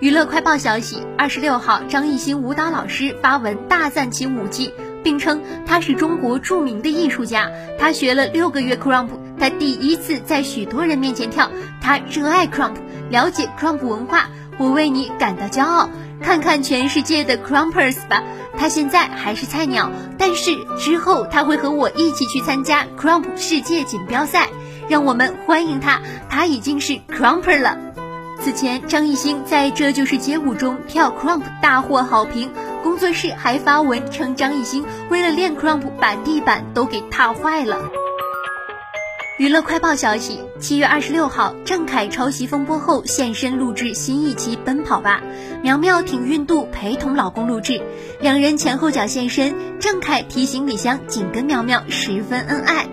娱乐快报消息：二十六号，张艺兴舞蹈老师发文大赞其舞技，并称他是中国著名的艺术家。他学了六个月 crump，他第一次在许多人面前跳。他热爱 crump，了解 crump 文化。我为你感到骄傲。看看全世界的 crumpers 吧。他现在还是菜鸟，但是之后他会和我一起去参加 crump 世界锦标赛。让我们欢迎他，他已经是 crumper 了。此前，张艺兴在这就是街舞中跳 crump 大获好评，工作室还发文称张艺兴为了练 crump 把地板都给踏坏了。娱乐快报消息：七月二十六号，郑恺抄袭风波后现身录制新一期《奔跑吧》，苗苗挺孕肚陪同老公录制，两人前后脚现身，郑恺提行李箱紧跟苗苗，十分恩爱。